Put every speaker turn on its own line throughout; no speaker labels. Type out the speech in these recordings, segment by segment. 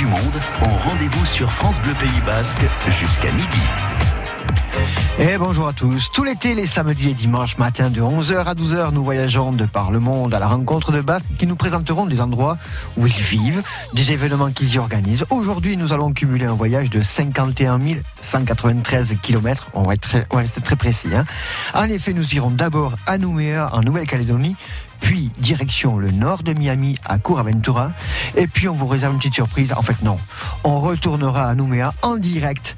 du monde ont rendez-vous sur France Bleu Pays Basque jusqu'à midi.
Et bonjour à tous. Tout l'été, les samedis et dimanches matin de 11h à 12h, nous voyageons de par le monde à la rencontre de Basques qui nous présenteront des endroits où ils vivent, des événements qu'ils y organisent. Aujourd'hui, nous allons cumuler un voyage de 51 193 km. On va, être très, on va rester très précis. Hein. En effet, nous irons d'abord à Nouméa, en Nouvelle-Calédonie, puis direction le nord de Miami à Aventura. Et puis on vous réserve une petite surprise. En fait, non. On retournera à Nouméa en direct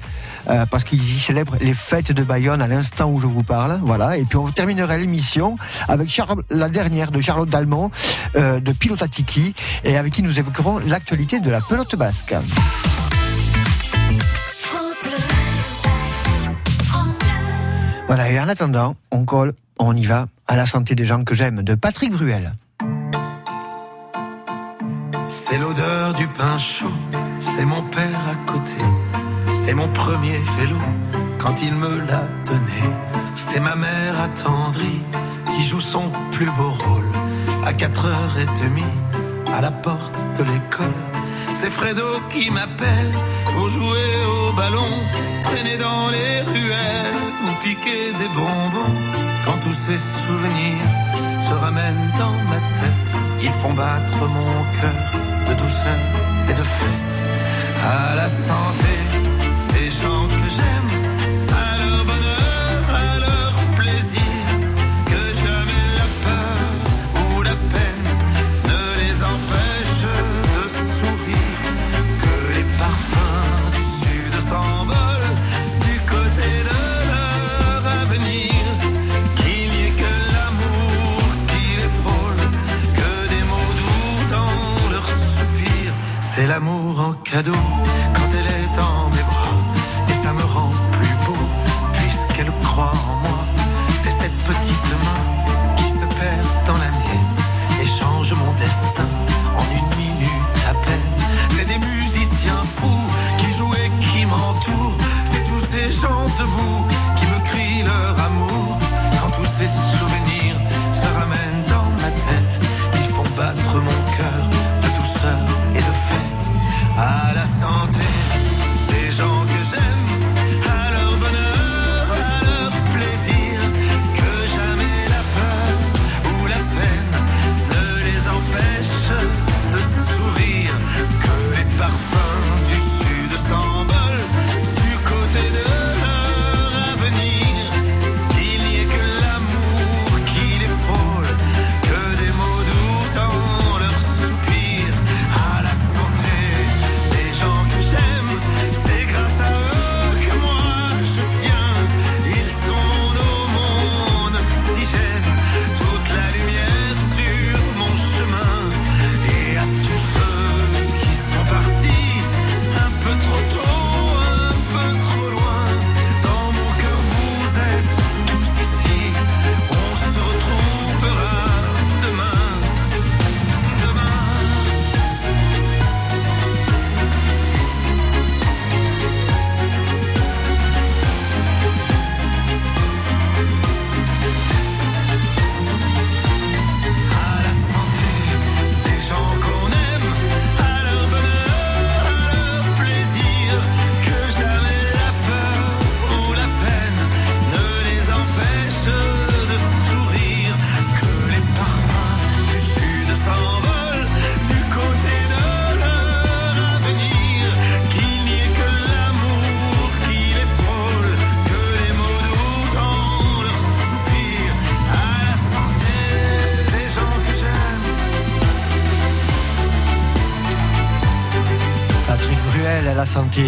euh, parce qu'ils y célèbrent les fêtes de Bayonne à l'instant où je vous parle. Voilà. Et puis on terminera l'émission avec Charles, la dernière de Charlotte Dalmont euh, de Pilotatiki et avec qui nous évoquerons l'actualité de la pelote basque. Voilà, et en attendant, on colle, on y va à la santé des gens que j'aime de Patrick Bruel.
C'est l'odeur du pain chaud, c'est mon père à côté, c'est mon premier vélo quand il me l'a donné, c'est ma mère attendrie qui joue son plus beau rôle à 4h30 à la porte de l'école. C'est Fredo qui m'appelle pour jouer au ballon, traîner dans les ruelles ou piquer des bonbons. Quand tous ces souvenirs se ramènent dans ma tête, ils font battre mon cœur de douceur et de fête. À la santé des gens que j'aime quand elle est dans mes bras. Et ça me rend plus beau puisqu'elle croit en moi. C'est cette petite main qui se perd dans la mienne et change mon destin en une minute à peine. C'est des musiciens fous qui jouent et qui m'entourent. C'est tous ces gens debout qui me crient leur amour. Quand tous ces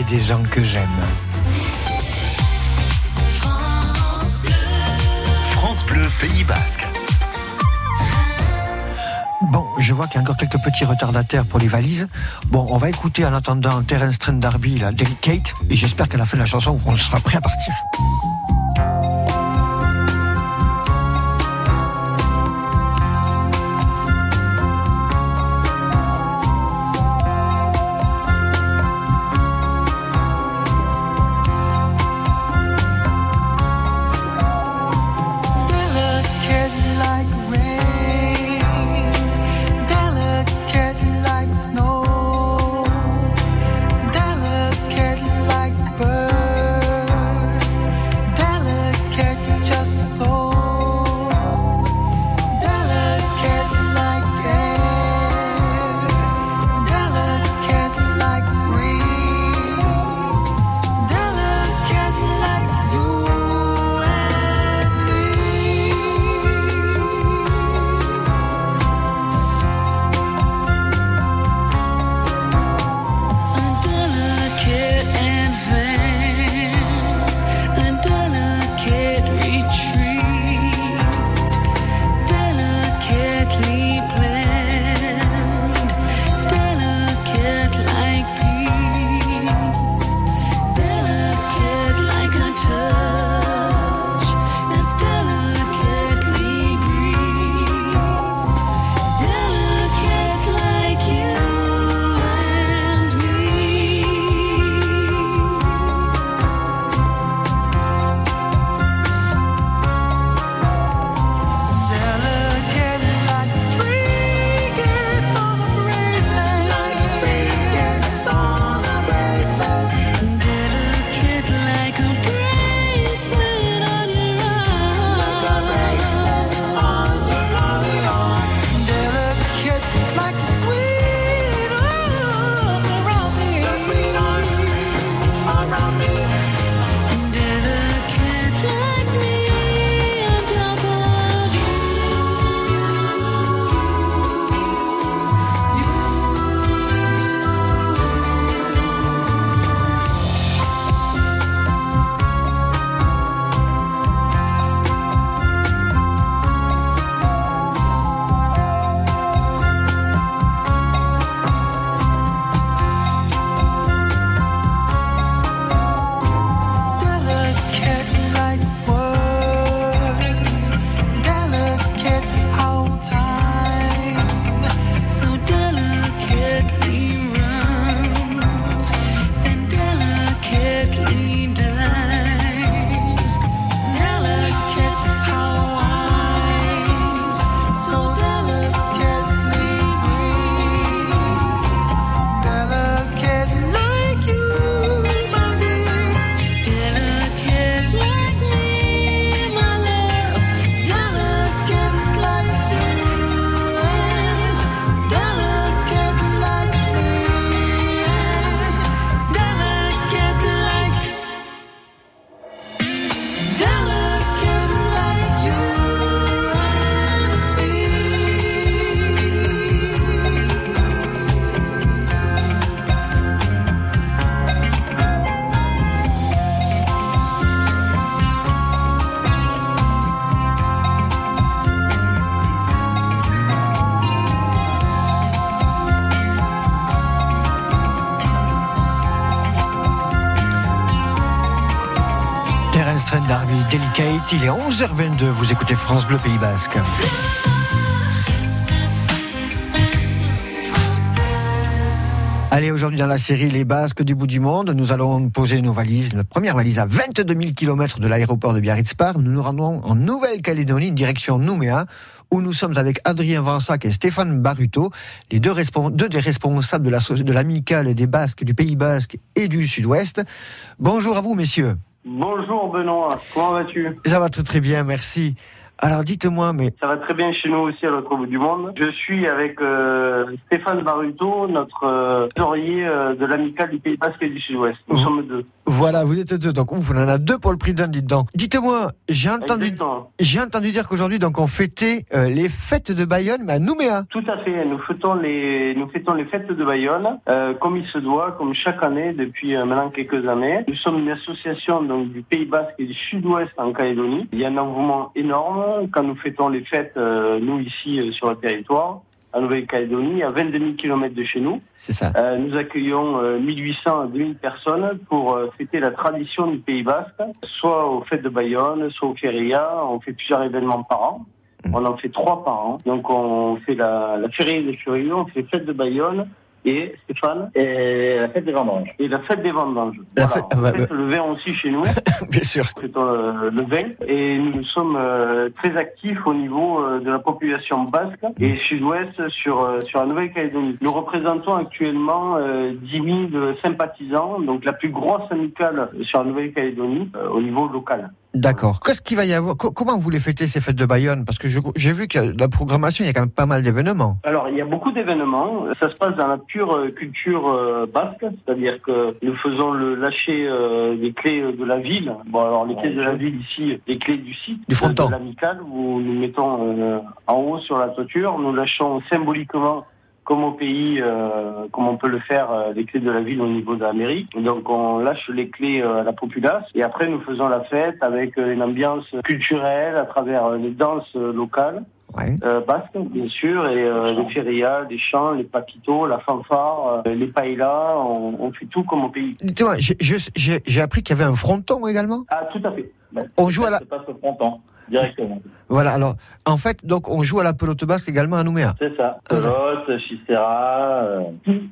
des gens que j'aime.
France Bleu, France Bleu Pays Basque.
Bon, je vois qu'il y a encore quelques petits retardataires pour les valises. Bon, on va écouter en attendant Terence Trent Darby, la Delicate, et j'espère qu'à la fin de la chanson, on sera prêt à partir. 11h22, vous écoutez France Bleu Pays Basque. Allez, aujourd'hui dans la série Les Basques du bout du monde, nous allons poser nos valises, notre première valise à 22 000 km de l'aéroport de Biarritz-Par. Nous nous rendons en Nouvelle-Calédonie, direction Nouméa, où nous sommes avec Adrien Vansac et Stéphane Baruto, les deux, des responsables de l'amicale des Basques du Pays Basque et du Sud-Ouest. Bonjour à vous, messieurs.
Bonjour Benoît, comment vas-tu?
Ça va très très bien, merci. Alors dites-moi, mais...
Ça va très bien chez nous aussi à l'autre bout du monde. Je suis avec euh, Stéphane Baruto, notre euh, euh, de l'amicale du Pays Basque et du Sud-Ouest. Nous sommes deux.
Voilà, vous êtes deux, donc ouf, on en a deux pour le prix d'un, dites donc. Dites-moi, j'ai entendu, j'ai entendu dire qu'aujourd'hui, donc, on fêtait euh, les fêtes de Bayonne, mais à Nouméa.
Tout à fait, nous fêtons les, nous fêtons les fêtes de Bayonne, comme il se doit, comme chaque année depuis maintenant quelques années. Nous sommes une association donc, du Pays Basque et du Sud-Ouest en Calédonie. Il y a un engouement énorme quand nous fêtons les fêtes, euh, nous ici euh, sur le territoire, à Nouvelle-Calédonie, à 22 000 km de chez nous.
C'est ça.
Euh, nous accueillons 1800 à 2000 personnes pour fêter la tradition du Pays Basque, soit aux fêtes de Bayonne, soit aux férias. On fait plusieurs événements par an. Mm. On en fait trois par an. Donc on fait la, la feria des furieux, on fait fête de Bayonne, et Stéphane
Et la fête des vendanges.
Et la fête des vendanges. La fête, le vin aussi chez nous.
Bien sûr.
C'est euh, le vin. Et nous sommes euh, très actifs au niveau euh, de la population basque et sud-ouest sur, sur la Nouvelle-Calédonie. Nous représentons actuellement 10 000 sympathisants, donc la plus grosse amicale sur la Nouvelle-Calédonie au niveau local.
D'accord. Qu'est-ce qu'il va y avoir? Comment vous les fêtez ces fêtes de Bayonne? Parce que j'ai vu que la programmation, il y a quand même pas mal d'événements.
Alors, il y a beaucoup d'événements. Ça se passe dans la pure euh, culture euh, basque, c'est-à-dire que nous faisons le lâcher euh, des clés de la ville. Bon, alors les clés de la ville ici, les clés du site,
du fronton.
de l'amical, où nous mettons en haut sur la toiture. Nous lâchons symboliquement comme au pays, euh, comme on peut le faire, euh, les clés de la ville au niveau de l'Amérique. Donc on lâche les clés euh, à la populace et après nous faisons la fête avec une ambiance culturelle à travers les danses locales.
Ouais.
basques bien sûr et les férias, les chants, les papitos, la fanfare, les paellas, on, on, fait tout comme au pays.
Dis-moi, j'ai appris qu'il y avait un fronton également.
Ah tout à fait.
Ben, on joue à la.
Se passe au fronton directement.
Voilà, alors, en fait, donc, on joue à la pelote basque également à Nouméa.
C'est ça. Pelote, chistera, euh,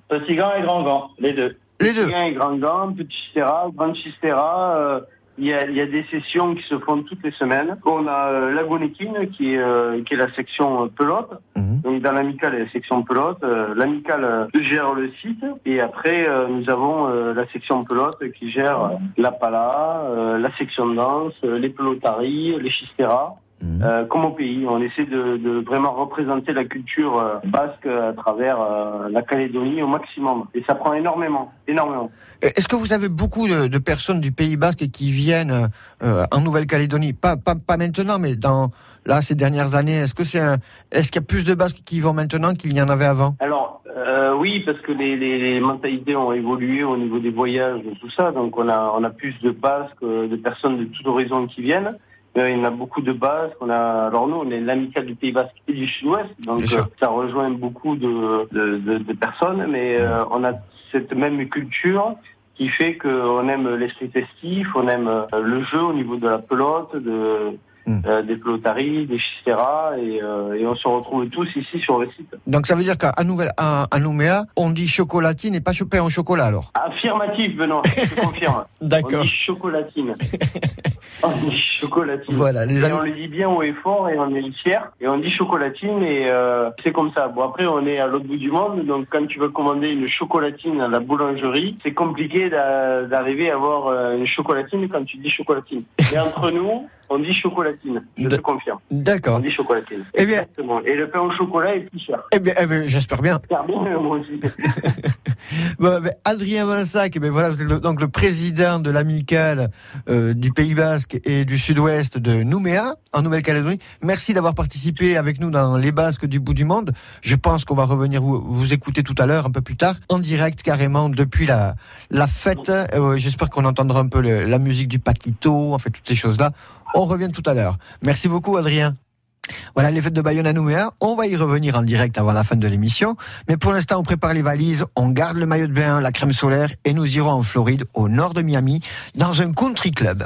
petit gant et grand gant, les deux.
Les deux.
Petit gant et grand gant, petit chistera, grand chistera, euh, il y, a, il y, a, des sessions qui se font toutes les semaines. On a euh, la Gonéquine, qui est, euh, qui est la section pelote. Mhm. Donc dans l'amicale, il y a la section pelote. Euh, l'amicale gère le site. Et après, nous avons la section pelote qui gère la pala, la section danse, les pelotaries, les chisteras. Mhm. Euh, comme au pays. On essaie de, de, vraiment représenter la culture euh, basque à travers euh, la Calédonie au maximum. Et ça prend énormément, énormément.
Est-ce que vous avez beaucoup de, de, personnes du Pays basque qui viennent en Nouvelle-Calédonie? Pas, pas, pas, maintenant, mais dans là ces dernières années. Est-ce que c'est est-ce qu'il y a plus de Basques qui vont maintenant qu'il y en avait avant?
Alors oui, parce que les, les, les, mentalités ont évolué au niveau des voyages et tout ça. Donc on a on a plus de Basques, de personnes de tout horizon qui viennent. Euh, il y en a beaucoup de bases. On a, alors nous, on est l'amicale du Pays Basque et du Sud-Ouest, donc euh, ça rejoint beaucoup de, de, de, de personnes, mais euh, on a cette même culture qui fait qu'on aime l'esprit festif, on aime le jeu au niveau de la pelote, de Hmm. Euh, des pelotaries, des chisteras, et, euh, et, on se retrouve tous ici sur le site.
Donc ça veut dire qu'à Nouvelle, à, à, Nouméa, on dit chocolatine et pas chopé en chocolat alors?
Affirmatif, Benoît, je confirme.
D'accord.
On dit chocolatine. on dit chocolatine.
Voilà, les
et on le dit bien haut et fort et on est fiers. Et on dit chocolatine et euh, c'est comme ça. Bon après on est à l'autre bout du monde, donc quand tu veux commander une chocolatine à la boulangerie, c'est compliqué d'arriver à avoir une chocolatine quand tu dis chocolatine. Et entre nous, on dit chocolatine, je te confirme.
D'accord.
On dit chocolatine. Eh bien, Exactement. Et le pain au chocolat est plus cher.
Eh bien, eh bien j'espère bien.
J'espère bien, moi aussi.
bon, ben, Adrien Vinsac, ben voilà, vous êtes le, donc le président de l'amicale euh, du Pays Basque et du Sud-Ouest de Nouméa, en Nouvelle-Calédonie. Merci d'avoir participé avec nous dans les Basques du bout du monde. Je pense qu'on va revenir vous, vous écouter tout à l'heure, un peu plus tard, en direct carrément depuis la, la fête. Euh, J'espère qu'on entendra un peu le, la musique du Paquito, en fait, toutes ces choses-là. On revient tout à l'heure. Merci beaucoup, Adrien. Voilà les fêtes de Bayonne à Nouméa. On va y revenir en direct avant la fin de l'émission. Mais pour l'instant, on prépare les valises, on garde le maillot de bain, la crème solaire et nous irons en Floride, au nord de Miami, dans un country club.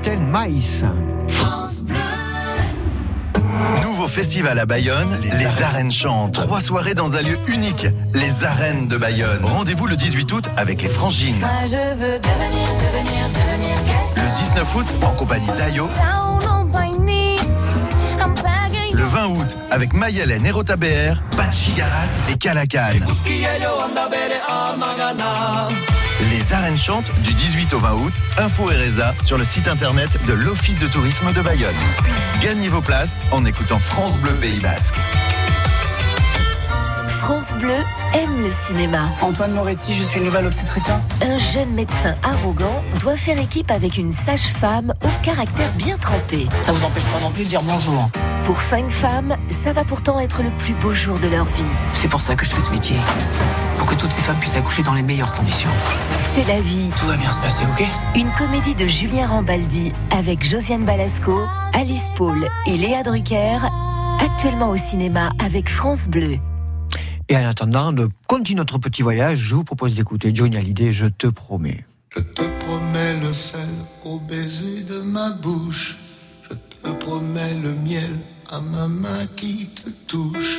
Stellen, Mais.
Nouveau festival à Bayonne, les, arènes. chantent. Trois soirées dans un lieu unique, les arènes de Bayonne. Rendez-vous le 18 août avec les Frangines. Le 19 août en compagnie d'Ayo. Le 20 août avec Mayelen et Rota BR, Bachigarat et Calacan. Les arènes chantent du 18 au 20 août. Info et Reza sur le site internet de l'Office de tourisme de Bayonne. Gagnez vos places en écoutant France Bleu Pays Basque.
France Bleu aime le cinéma.
Antoine Moretti, je suis nouvelle obstétricien.
Un jeune médecin arrogant doit faire équipe avec une sage-femme au caractère bien trempé.
Ça vous empêche pas non plus de dire bonjour.
Pour cinq femmes, ça va pourtant être le plus beau jour de leur vie.
C'est pour ça que je fais ce métier. Pour que toutes ces femmes puissent accoucher dans les meilleures conditions.
C'est la vie.
Tout va bien se passer, ok?
Une comédie de Julien Rambaldi avec Josiane Balasco, Alice Paul et Léa Drucker, actuellement au cinéma avec France Bleu.
Et en attendant de continuer notre petit voyage, je vous propose d'écouter Johnny Hallyday, Je te promets.
Je te promets le sel au baiser de ma bouche. Je te promets le miel à ma main qui te touche.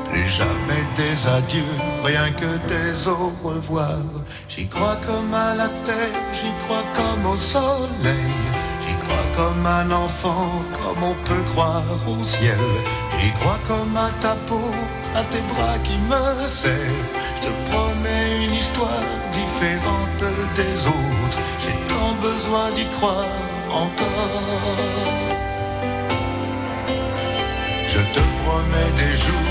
Plus jamais des adieux, rien que des au revoir. J'y crois comme à la terre, j'y crois comme au soleil. J'y crois comme un enfant, comme on peut croire au ciel. J'y crois comme à ta peau, à tes bras qui me serrent. Je te promets une histoire différente des autres. J'ai tant besoin d'y croire encore. Je te promets des jours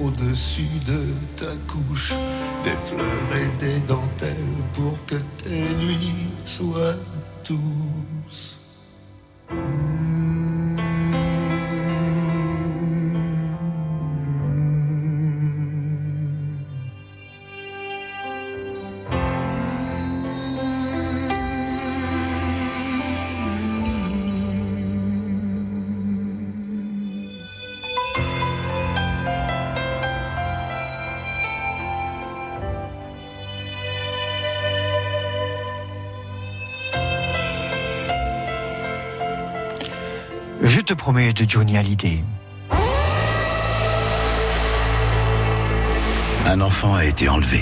Au-dessus de ta couche. Des fleurs et des dentelles pour que tes nuits soient douces.
Te promets de Johnny Hallyday.
Un enfant a été enlevé.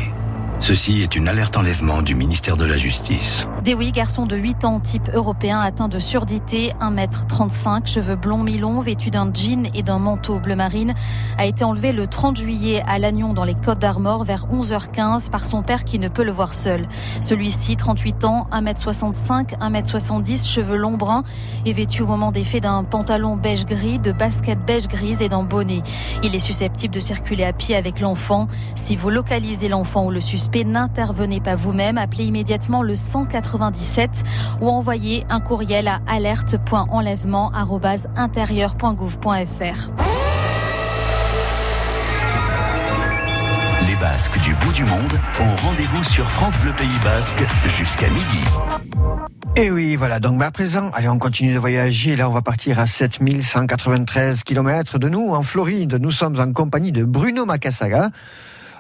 Ceci est une alerte enlèvement du ministère de la Justice.
Dewey, garçon de 8 ans, type européen, atteint de surdité, 1m35, cheveux blonds mi-longs, vêtu d'un jean et d'un manteau bleu marine, a été enlevé le 30 juillet à Lannion dans les Côtes d'Armor vers 11h15 par son père qui ne peut le voir seul. Celui-ci, 38 ans, 1m65, 1m70, cheveux longs bruns, est vêtu au moment des faits d'un pantalon beige gris, de basket beige grise et d'un bonnet. Il est susceptible de circuler à pied avec l'enfant. Si vous localisez l'enfant ou le suspect, n'intervenez pas vous-même, appelez immédiatement le 197 ou envoyez un courriel à alerte.enlèvement@intérieur.gouv.fr.
Les Basques du bout du monde ont rendez-vous sur France Bleu Pays Basque jusqu'à midi.
Et oui, voilà. Donc, à présent, allez, on continue de voyager. Là, on va partir à 7193 km de nous, en Floride. Nous sommes en compagnie de Bruno Macasaga,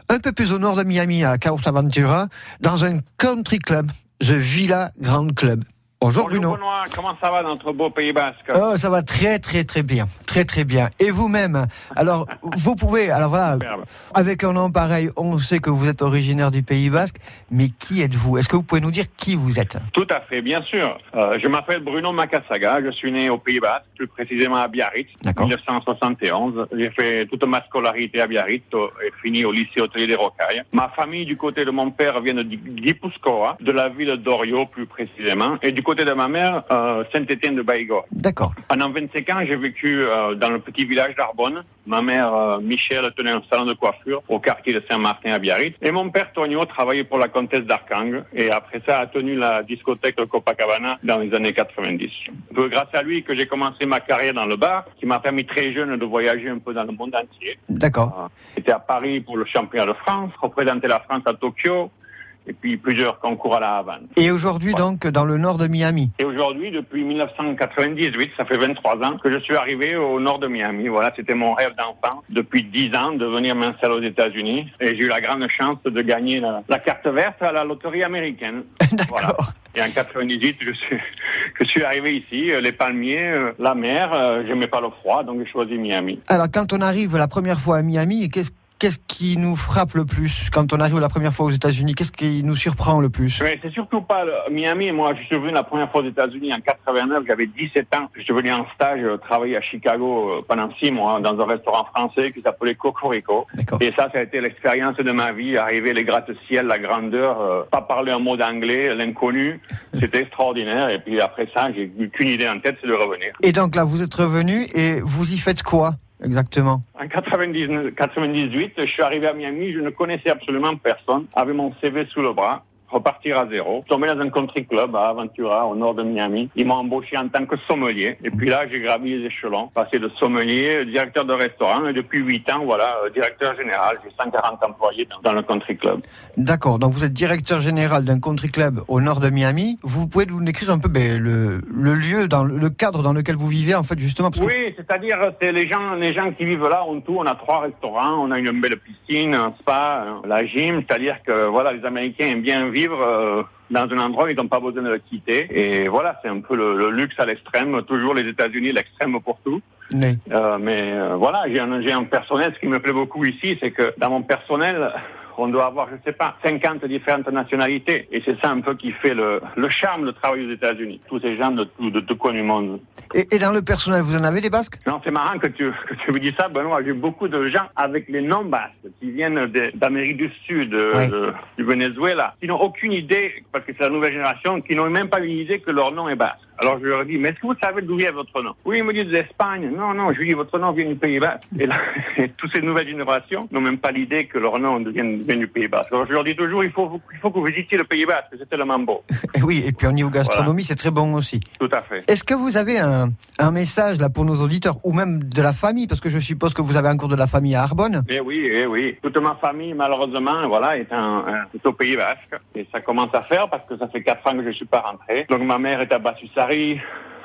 un peu plus au nord de Miami, à Aventura, dans un country club, The Villa Grand Club. Bonjour, Bruno.
Benoît, comment ça va dans notre beau Pays Basque?
Oh, ça va très très très bien, très très bien. Et vous-même? Alors, vous pouvez, alors voilà,
Superbe.
avec un nom pareil, on sait que vous êtes originaire du Pays Basque, mais qui êtes-vous? Est-ce que vous pouvez nous dire qui vous êtes?
Tout à fait, bien sûr. Euh, je m'appelle Bruno Macasaga, je suis né au Pays Basque, plus précisément à Biarritz, en 1971. J'ai fait toute ma scolarité à Biarritz et fini au lycée hôtelier des Rocailles. Ma famille, du côté de mon père, vient de Guipuscoa, de la ville d'Orio plus précisément, et du côté de ma mère, euh, Saint-Étienne de Baïgor.
D'accord.
Pendant 25 ans, j'ai vécu euh, dans le petit village d'Arbonne. Ma mère, euh, Michel, tenait un salon de coiffure au quartier de Saint-Martin à Biarritz. Et mon père, Tonio, travaillait pour la comtesse d'Arcang. Et après ça, a tenu la discothèque de Copacabana dans les années 90. Un peu grâce à lui que j'ai commencé ma carrière dans le bar, qui m'a permis très jeune de voyager un peu dans le monde entier.
D'accord.
J'étais à Paris pour le championnat de France, représenté la France à Tokyo. Et puis plusieurs concours à la Havane.
Et aujourd'hui, donc, dans le nord de Miami
Et aujourd'hui, depuis 1998, ça fait 23 ans que je suis arrivé au nord de Miami. Voilà, c'était mon rêve d'enfant depuis 10 ans de venir m'installer aux États-Unis. Et j'ai eu la grande chance de gagner la, la carte verte à la loterie américaine.
D'accord.
Et en 98, je suis, je suis arrivé ici, euh, les palmiers, euh, la mer, euh, j'aimais pas le froid, donc j'ai choisi Miami.
Alors, quand on arrive la première fois à Miami, qu'est-ce Qu'est-ce qui nous frappe le plus quand on arrive la première fois aux États-Unis? Qu'est-ce qui nous surprend le plus?
Oui, c'est surtout pas le- Miami. Moi, je suis venu la première fois aux États-Unis en 89. J'avais 17 ans. Je suis venu en stage euh, travailler à Chicago euh, pendant six mois dans un restaurant français qui s'appelait Cocorico. Et ça, ça a été l'expérience de ma vie. Arriver les gratte-ciel, la grandeur, euh, pas parler un mot d'anglais, l'inconnu. C'était extraordinaire. Et puis après ça, j'ai eu qu'une idée en tête, c'est de revenir.
Et donc là, vous êtes revenu et vous y faites quoi? Exactement.
En 99 98, je suis arrivé à Miami, je ne connaissais absolument personne, avec mon CV sous le bras, repartir à zéro. Je suis tombé dans un country club à Aventura, au nord de Miami. Ils m'ont embauché en tant que sommelier. Et puis là, j'ai gravi les échelons, passé de sommelier, euh, directeur de restaurant, et depuis 8 ans, voilà, euh, directeur général. J'ai 140 employés dans, dans le country club.
D'accord, donc vous êtes directeur général d'un country club au nord de Miami. Vous pouvez nous décrire un peu ben, le, le lieu, dans le cadre dans lequel vous vivez, en fait, justement parce que-
Oui, c'est-à-dire, c'est les gens, les gens qui vivent là ont tout. On a trois restaurants, on a une belle piscine, un spa, euh, la gym. C'est-à-dire que voilà, les Américains aiment bien vivre euh, dans un endroit où ils n'ont pas besoin de le quitter. Et voilà, c'est un peu le, le luxe à l'extrême. Toujours les États-Unis, l'extrême pour tout.
Oui.
Euh, mais euh, voilà, j'ai un, j'ai un personnel. Ce qui me plaît beaucoup ici, c'est que dans mon personnel, on doit avoir, je sais pas, 50 différentes nationalités. Et c'est ça un peu qui fait le, le charme, le travail aux États-Unis. Tous ces gens de tout, de tout coin du monde.
et, et dans le personnel, vous en avez des basques?
Non, c'est marrant que tu, que tu me dis ça, Benoît. J'ai beaucoup de gens avec les noms basques qui viennent d'Amérique du Sud, euh,
Ouais.
de- du Venezuela, qui n'ont aucune idée, parce que c'est la nouvelle génération, qui n'ont même pas une idée que leur nom est basque. Alors je leur dis, mais est-ce que vous savez d'où vient votre nom? Oui, ils me disent d'Espagne. Non, non, je lui dis, votre nom vient du Pays basque. Et là, toutes ces nouvelles générations n'ont même pas l'idée que leur nom vienne du Pays basque. Alors je leur dis toujours, il faut, il faut que vous visitiez le Pays basque, c'est tellement beau.
Oui, et puis au niveau gastronomie, c'est très bon aussi.
Tout à fait.
Est-ce que vous avez un, un message là pour nos auditeurs ou même de la famille? Parce que je suppose que vous avez encore de la famille à Arbonne.
Eh oui, eh oui. Toute ma famille, malheureusement, voilà, est, en- est au Pays Basque. Et ça commence à faire parce que ça fait quatre ans que je suis pas rentré. Donc ma mère est à לצערי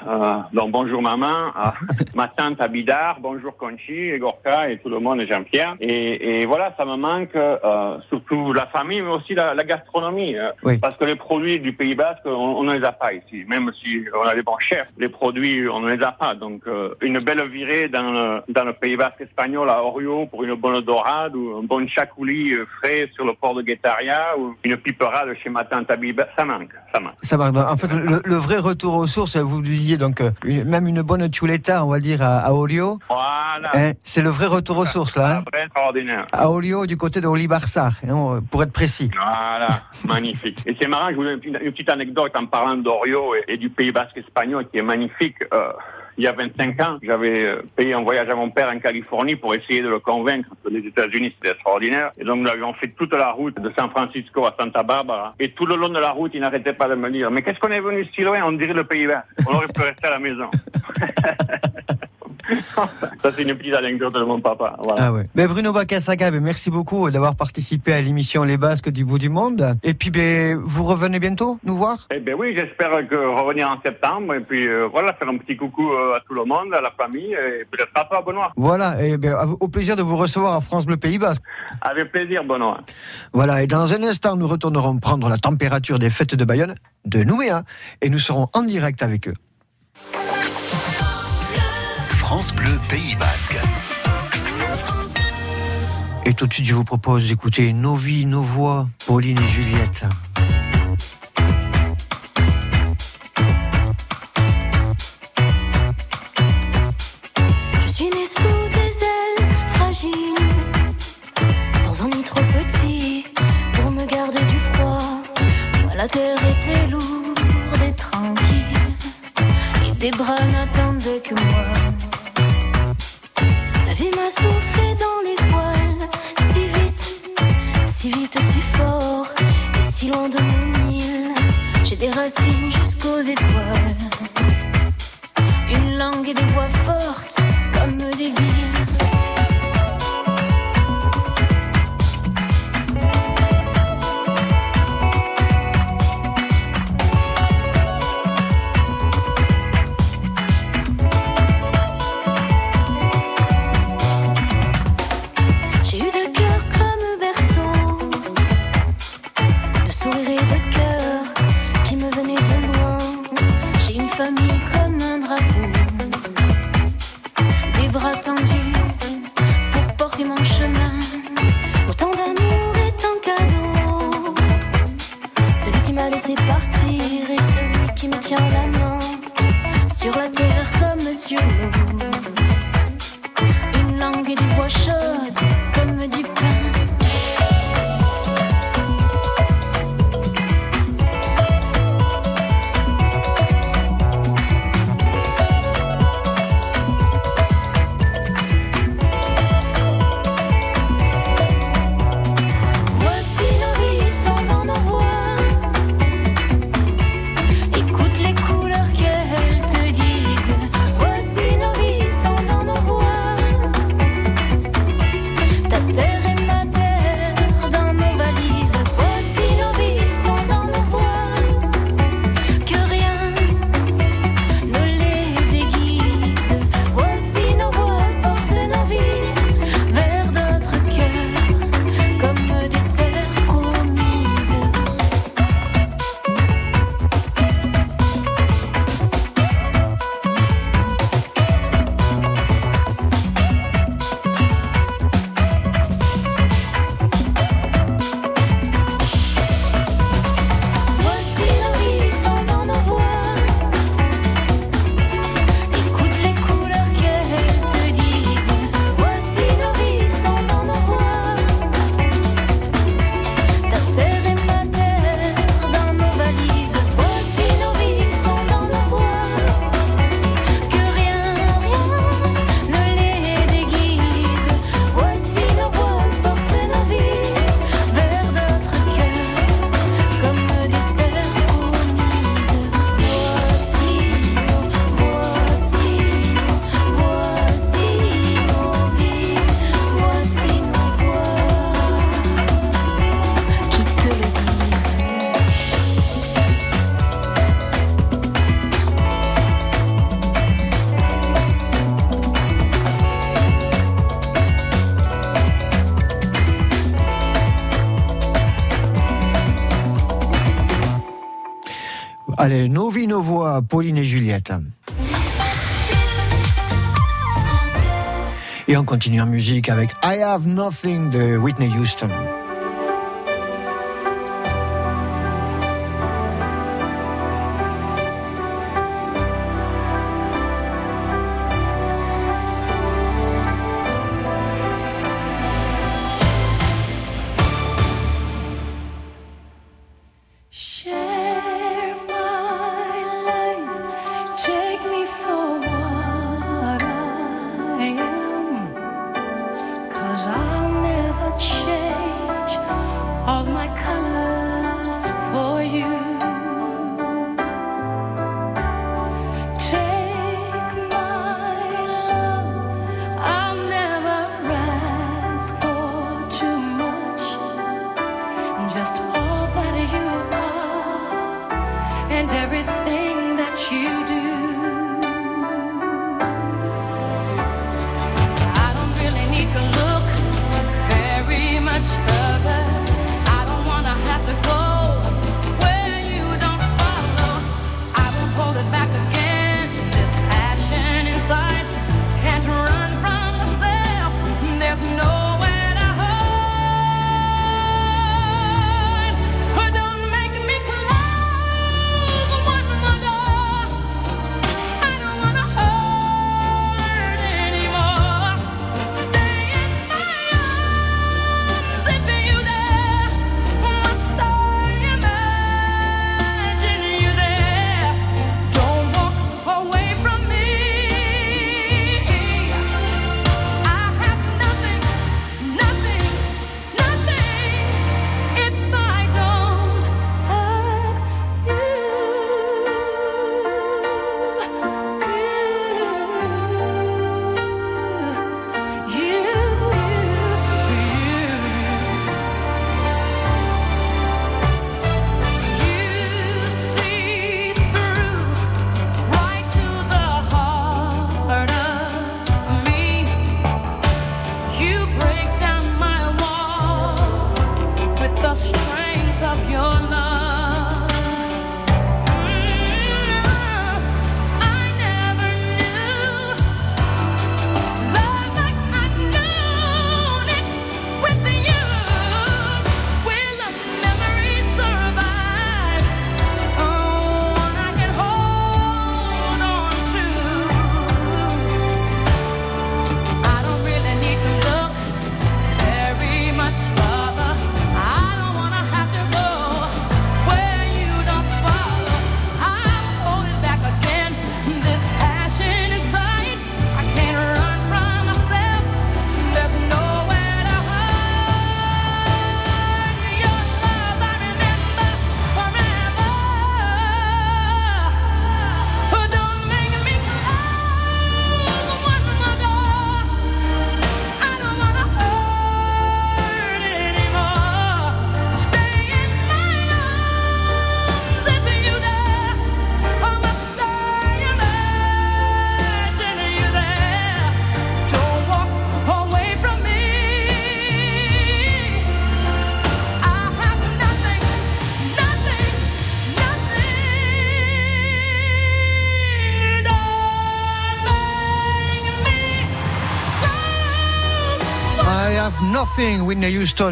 Euh, donc bonjour maman, Ah, ma tante à Bidar, bonjour Conchi, et Gorka et tout le monde et Jean-Pierre. Et, et voilà, ça me manque euh, surtout la famille, mais aussi la, la gastronomie. euh,
Oui.
Parce que les produits du Pays Basque, on, on ne les a pas ici. Même si on a des bons chefs, les produits, on ne les a pas. Donc une belle virée dans le, dans le Pays Basque espagnol à Orio pour une bonne dorade ou un bon chacouli frais sur le port de Guetaria ou une piperade chez ma tante à Biba, ça manque, ça manque.
Ça marche. En fait, le, le vrai retour aux sources, vous disiez donc euh, une- même une bonne chuleta, on va dire à, à Olio.
Voilà.
Hein, c'est le vrai retour aux sources là. hein.
Extraordinaire.
à Olio du côté de Olibarsar, hein, pour être précis.
Voilà, magnifique. Et c'est marrant, je vous donne une petite, une petite anecdote en parlant d'Orio et, et du Pays Basque espagnol qui est magnifique. Euh, il y a 25 ans, j'avais euh, payé un voyage à mon père en Californie pour essayer de le convaincre que les États-Unis c'était extraordinaire. Et donc nous avions fait toute la route de San Francisco à Santa Barbara. Et tout le long de la route, il n'arrêtait pas de me dire Mais qu'est-ce qu'on est venu si loin? On dirait le Pays Basque. On aurait pu rester à la maison. Ça, c'est une petite anecdote de mon papa. Voilà.
Ah ouais. Ben Bruno Bacassaga, ben merci beaucoup d'avoir participé à l'émission Les Basques du bout du monde. Et puis ben, vous revenez bientôt nous voir?
Eh bien oui, j'espère que revenir en septembre et puis euh, voilà, faire un petit coucou euh, à tout le monde, à la famille et peut-être à toi, Benoît.
Voilà, et ben, à vous- au plaisir de vous recevoir à France Bleu Pays Basque.
Avec plaisir, Benoît.
Voilà, et dans un instant, nous retournerons prendre la température des fêtes de Bayonne, de Nouméa, et nous serons en direct avec eux.
France Bleu Pays Basque.
Et tout de suite, je vous propose d'écouter Nos vies, nos voix, Pauline et Juliette. Pauline et Juliette. Et on continue en musique avec I Have Nothing de Whitney Houston.
my
color.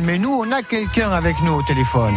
Mais nous, on a quelqu'un avec nous au téléphone.